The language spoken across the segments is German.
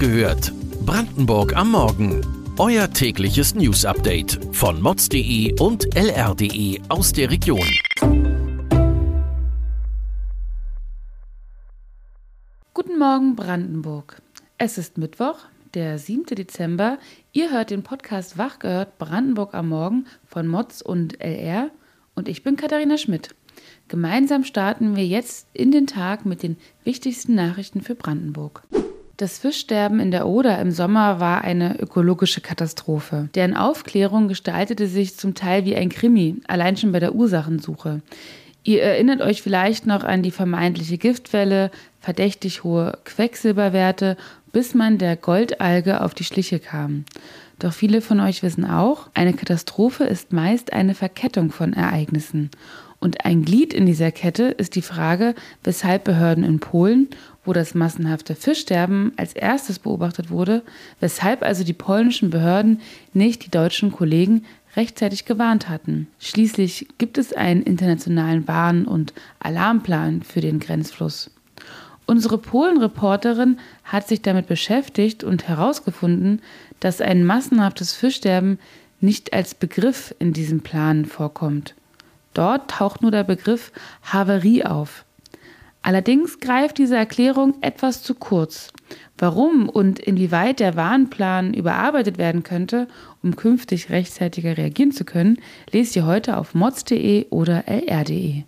gehört. Brandenburg am Morgen. Euer tägliches News-Update von mods.de und lr.de aus der Region. Guten Morgen, Brandenburg. Es ist Mittwoch, der 7. Dezember. Ihr hört den Podcast Wach gehört Brandenburg am Morgen von Mods und LR und ich bin Katharina Schmidt. Gemeinsam starten wir jetzt in den Tag mit den wichtigsten Nachrichten für Brandenburg. Das Fischsterben in der Oder im Sommer war eine ökologische Katastrophe. Deren Aufklärung gestaltete sich zum Teil wie ein Krimi, allein schon bei der Ursachensuche. Ihr erinnert euch vielleicht noch an die vermeintliche Giftwelle, verdächtig hohe Quecksilberwerte, bis man der Goldalge auf die Schliche kam. Doch viele von euch wissen auch, eine Katastrophe ist meist eine Verkettung von Ereignissen. Und ein Glied in dieser Kette ist die Frage, weshalb Behörden in Polen, wo das massenhafte Fischsterben als erstes beobachtet wurde, weshalb also die polnischen Behörden nicht die deutschen Kollegen rechtzeitig gewarnt hatten. Schließlich gibt es einen internationalen Warn- und Alarmplan für den Grenzfluss. Unsere Polen-Reporterin hat sich damit beschäftigt und herausgefunden, dass ein massenhaftes Fischsterben nicht als Begriff in diesem Plan vorkommt. Dort taucht nur der Begriff Havarie auf. Allerdings greift diese Erklärung etwas zu kurz. Warum und inwieweit der Warnplan überarbeitet werden könnte, um künftig rechtzeitiger reagieren zu können, lest ihr heute auf mods.de oder lr.de.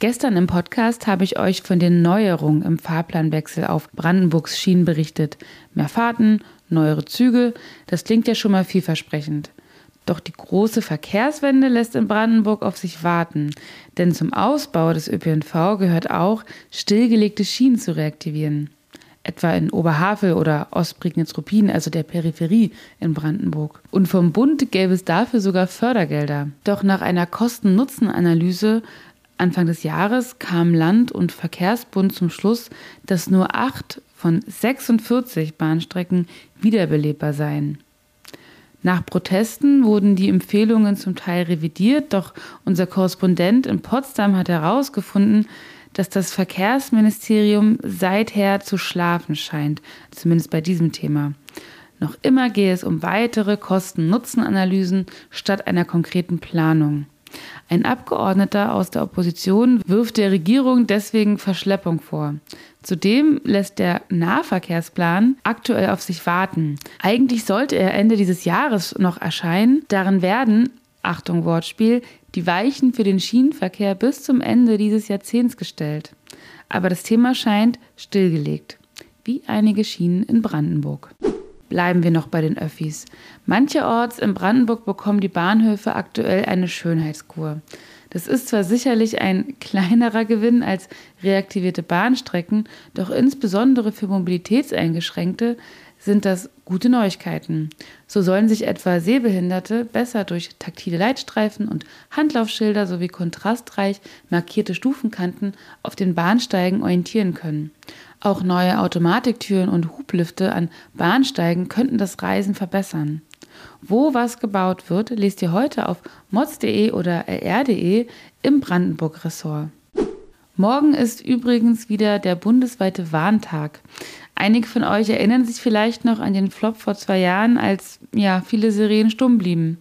Gestern im Podcast habe ich euch von den Neuerungen im Fahrplanwechsel auf Brandenburgs Schienen berichtet. Mehr Fahrten, neuere Züge, das klingt ja schon mal vielversprechend. Doch die große Verkehrswende lässt in Brandenburg auf sich warten, denn zum Ausbau des ÖPNV gehört auch, stillgelegte Schienen zu reaktivieren. Etwa in Oberhavel oder Ostprignitz-Ruppin, also der Peripherie in Brandenburg. Und vom Bund gäbe es dafür sogar Fördergelder. Doch nach einer Kosten-Nutzen-Analyse Anfang des Jahres kam Land- und Verkehrsbund zum Schluss, dass nur acht von 46 Bahnstrecken wiederbelebbar seien. Nach Protesten wurden die Empfehlungen zum Teil revidiert, doch unser Korrespondent in Potsdam hat herausgefunden, dass das Verkehrsministerium seither zu schlafen scheint, zumindest bei diesem Thema. Noch immer gehe es um weitere Kosten-Nutzen-Analysen statt einer konkreten Planung. Ein Abgeordneter aus der Opposition wirft der Regierung deswegen Verschleppung vor. Zudem lässt der Nahverkehrsplan aktuell auf sich warten. Eigentlich sollte er Ende dieses Jahres noch erscheinen. Darin werden, Achtung Wortspiel, die Weichen für den Schienenverkehr bis zum Ende dieses Jahrzehnts gestellt. Aber das Thema scheint stillgelegt, wie einige Schienen in Brandenburg. Bleiben wir noch bei den Öffis. Mancherorts in Brandenburg bekommen die Bahnhöfe aktuell eine Schönheitskur. Das ist zwar sicherlich ein kleinerer Gewinn als reaktivierte Bahnstrecken, doch insbesondere für Mobilitätseingeschränkte sind das gute Neuigkeiten. So sollen sich etwa Sehbehinderte besser durch taktile Leitstreifen und Handlaufschilder sowie kontrastreich markierte Stufenkanten auf den Bahnsteigen orientieren können. Auch neue Automatiktüren und Hublifte an Bahnsteigen könnten das Reisen verbessern. Wo was gebaut wird, lest ihr heute auf mods.de oder lr.de im Brandenburg-Ressort. Morgen ist übrigens wieder der bundesweite Warntag. Einige von euch erinnern sich vielleicht noch an den Flop vor zwei Jahren, als ja viele Sirenen stumm blieben.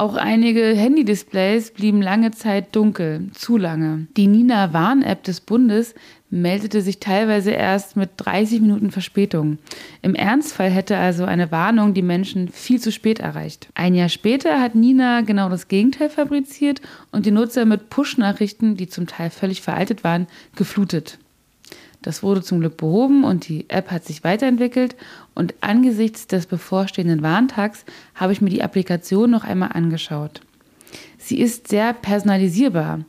Auch einige Handy-Displays blieben lange Zeit dunkel, zu lange. Die Nina Warn-App des Bundes meldete sich teilweise erst mit 30 Minuten Verspätung. Im Ernstfall hätte also eine Warnung die Menschen viel zu spät erreicht. Ein Jahr später hat Nina genau das Gegenteil fabriziert und die Nutzer mit Push-Nachrichten, die zum Teil völlig veraltet waren, geflutet. Das wurde zum Glück behoben und die App hat sich weiterentwickelt. Und angesichts des bevorstehenden Warntags habe ich mir die Applikation noch einmal angeschaut. Sie ist sehr personalisierbar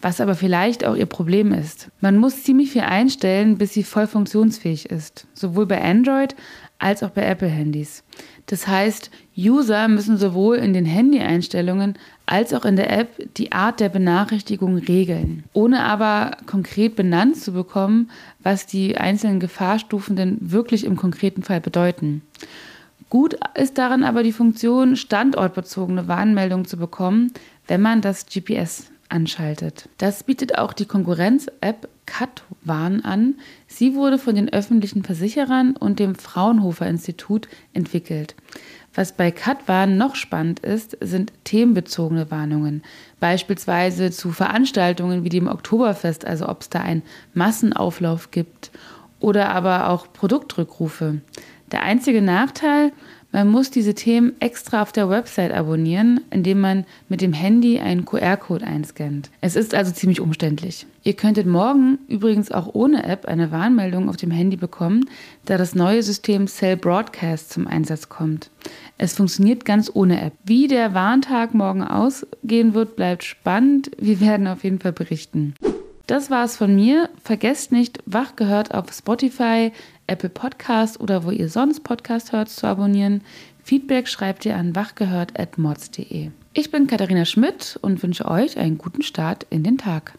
was aber vielleicht auch ihr Problem ist. Man muss ziemlich viel einstellen, bis sie voll funktionsfähig ist, sowohl bei Android als auch bei Apple-Handys. Das heißt, User müssen sowohl in den Handy-Einstellungen als auch in der App die Art der Benachrichtigung regeln, ohne aber konkret benannt zu bekommen, was die einzelnen Gefahrstufen denn wirklich im konkreten Fall bedeuten. Gut ist daran aber die Funktion, standortbezogene Warnmeldungen zu bekommen, wenn man das GPS anschaltet. Das bietet auch die Konkurrenz-App CAT-Warn an. Sie wurde von den öffentlichen Versicherern und dem Fraunhofer Institut entwickelt. Was bei CAT-Warn noch spannend ist, sind themenbezogene Warnungen. Beispielsweise zu Veranstaltungen wie dem Oktoberfest, also ob es da einen Massenauflauf gibt oder aber auch Produktrückrufe. Der einzige Nachteil, man muss diese Themen extra auf der Website abonnieren, indem man mit dem Handy einen QR-Code einscannt. Es ist also ziemlich umständlich. Ihr könntet morgen übrigens auch ohne App eine Warnmeldung auf dem Handy bekommen, da das neue System Cell Broadcast zum Einsatz kommt. Es funktioniert ganz ohne App. Wie der Warntag morgen ausgehen wird, bleibt spannend. Wir werden auf jeden Fall berichten. Das war es von mir. Vergesst nicht, wach gehört auf Spotify, Apple Podcast oder wo ihr sonst Podcast hört zu abonnieren. Feedback schreibt ihr an wachgehört.mods.de. Ich bin Katharina Schmidt und wünsche euch einen guten Start in den Tag.